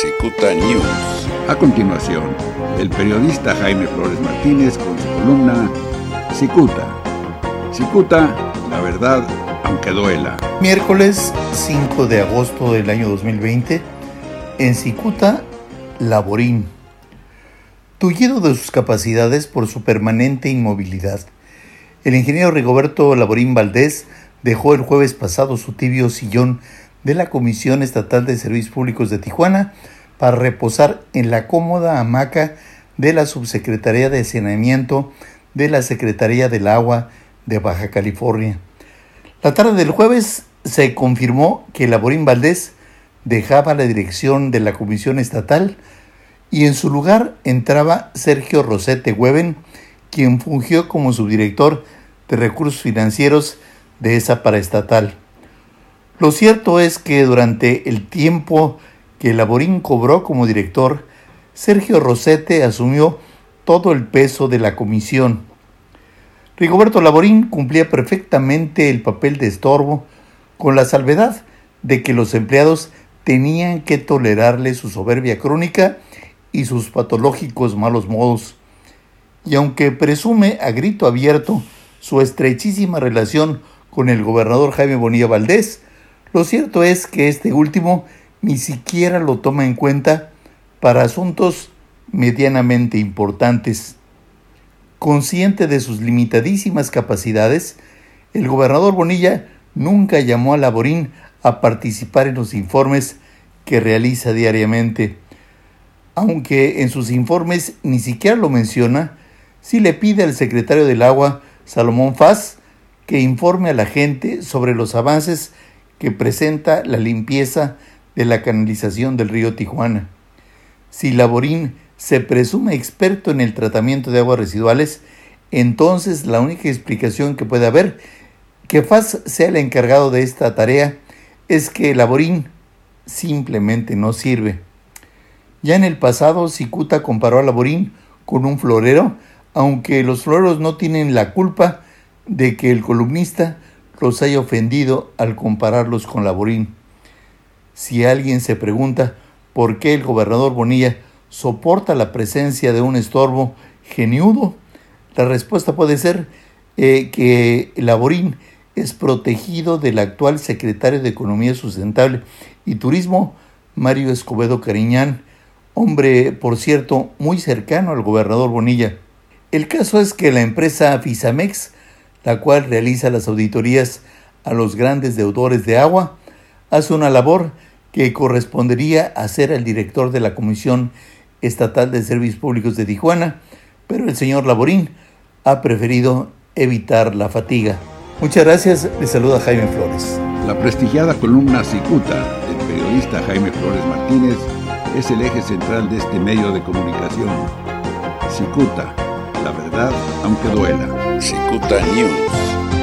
Cicuta News. A continuación, el periodista Jaime Flores Martínez con su columna Cicuta. Cicuta, la verdad, aunque duela. Miércoles 5 de agosto del año 2020, en Cicuta, Laborín. Tullido de sus capacidades por su permanente inmovilidad, el ingeniero Rigoberto Laborín Valdés dejó el jueves pasado su tibio sillón de la Comisión Estatal de Servicios Públicos de Tijuana para reposar en la cómoda hamaca de la Subsecretaría de Saneamiento de la Secretaría del Agua de Baja California. La tarde del jueves se confirmó que Laborín Valdés dejaba la dirección de la Comisión Estatal y en su lugar entraba Sergio Rosete Hueven, quien fungió como subdirector de recursos financieros de esa paraestatal. Lo cierto es que durante el tiempo que Laborín cobró como director, Sergio Rosete asumió todo el peso de la comisión. Rigoberto Laborín cumplía perfectamente el papel de estorbo, con la salvedad de que los empleados tenían que tolerarle su soberbia crónica y sus patológicos malos modos. Y aunque presume a grito abierto su estrechísima relación con el gobernador Jaime Bonilla Valdés, lo cierto es que este último ni siquiera lo toma en cuenta para asuntos medianamente importantes. Consciente de sus limitadísimas capacidades, el gobernador Bonilla nunca llamó a Laborín a participar en los informes que realiza diariamente. Aunque en sus informes ni siquiera lo menciona, sí le pide al secretario del Agua, Salomón Faz, que informe a la gente sobre los avances que presenta la limpieza de la canalización del río Tijuana. Si Laborín se presume experto en el tratamiento de aguas residuales, entonces la única explicación que puede haber que Faz sea el encargado de esta tarea es que Laborín simplemente no sirve. Ya en el pasado, Cicuta comparó a Laborín con un florero, aunque los floreros no tienen la culpa de que el columnista los haya ofendido al compararlos con Laborín. Si alguien se pregunta por qué el gobernador Bonilla soporta la presencia de un estorbo geniudo, la respuesta puede ser eh, que Laborín es protegido del actual secretario de Economía Sustentable y Turismo, Mario Escobedo Cariñán, hombre, por cierto, muy cercano al gobernador Bonilla. El caso es que la empresa Fisamex la cual realiza las auditorías a los grandes deudores de agua, hace una labor que correspondería a ser el director de la Comisión Estatal de Servicios Públicos de Tijuana, pero el señor Laborín ha preferido evitar la fatiga. Muchas gracias, le saluda Jaime Flores. La prestigiada columna Cicuta del periodista Jaime Flores Martínez es el eje central de este medio de comunicación. Cicuta, la verdad aunque duela. Cicuta News.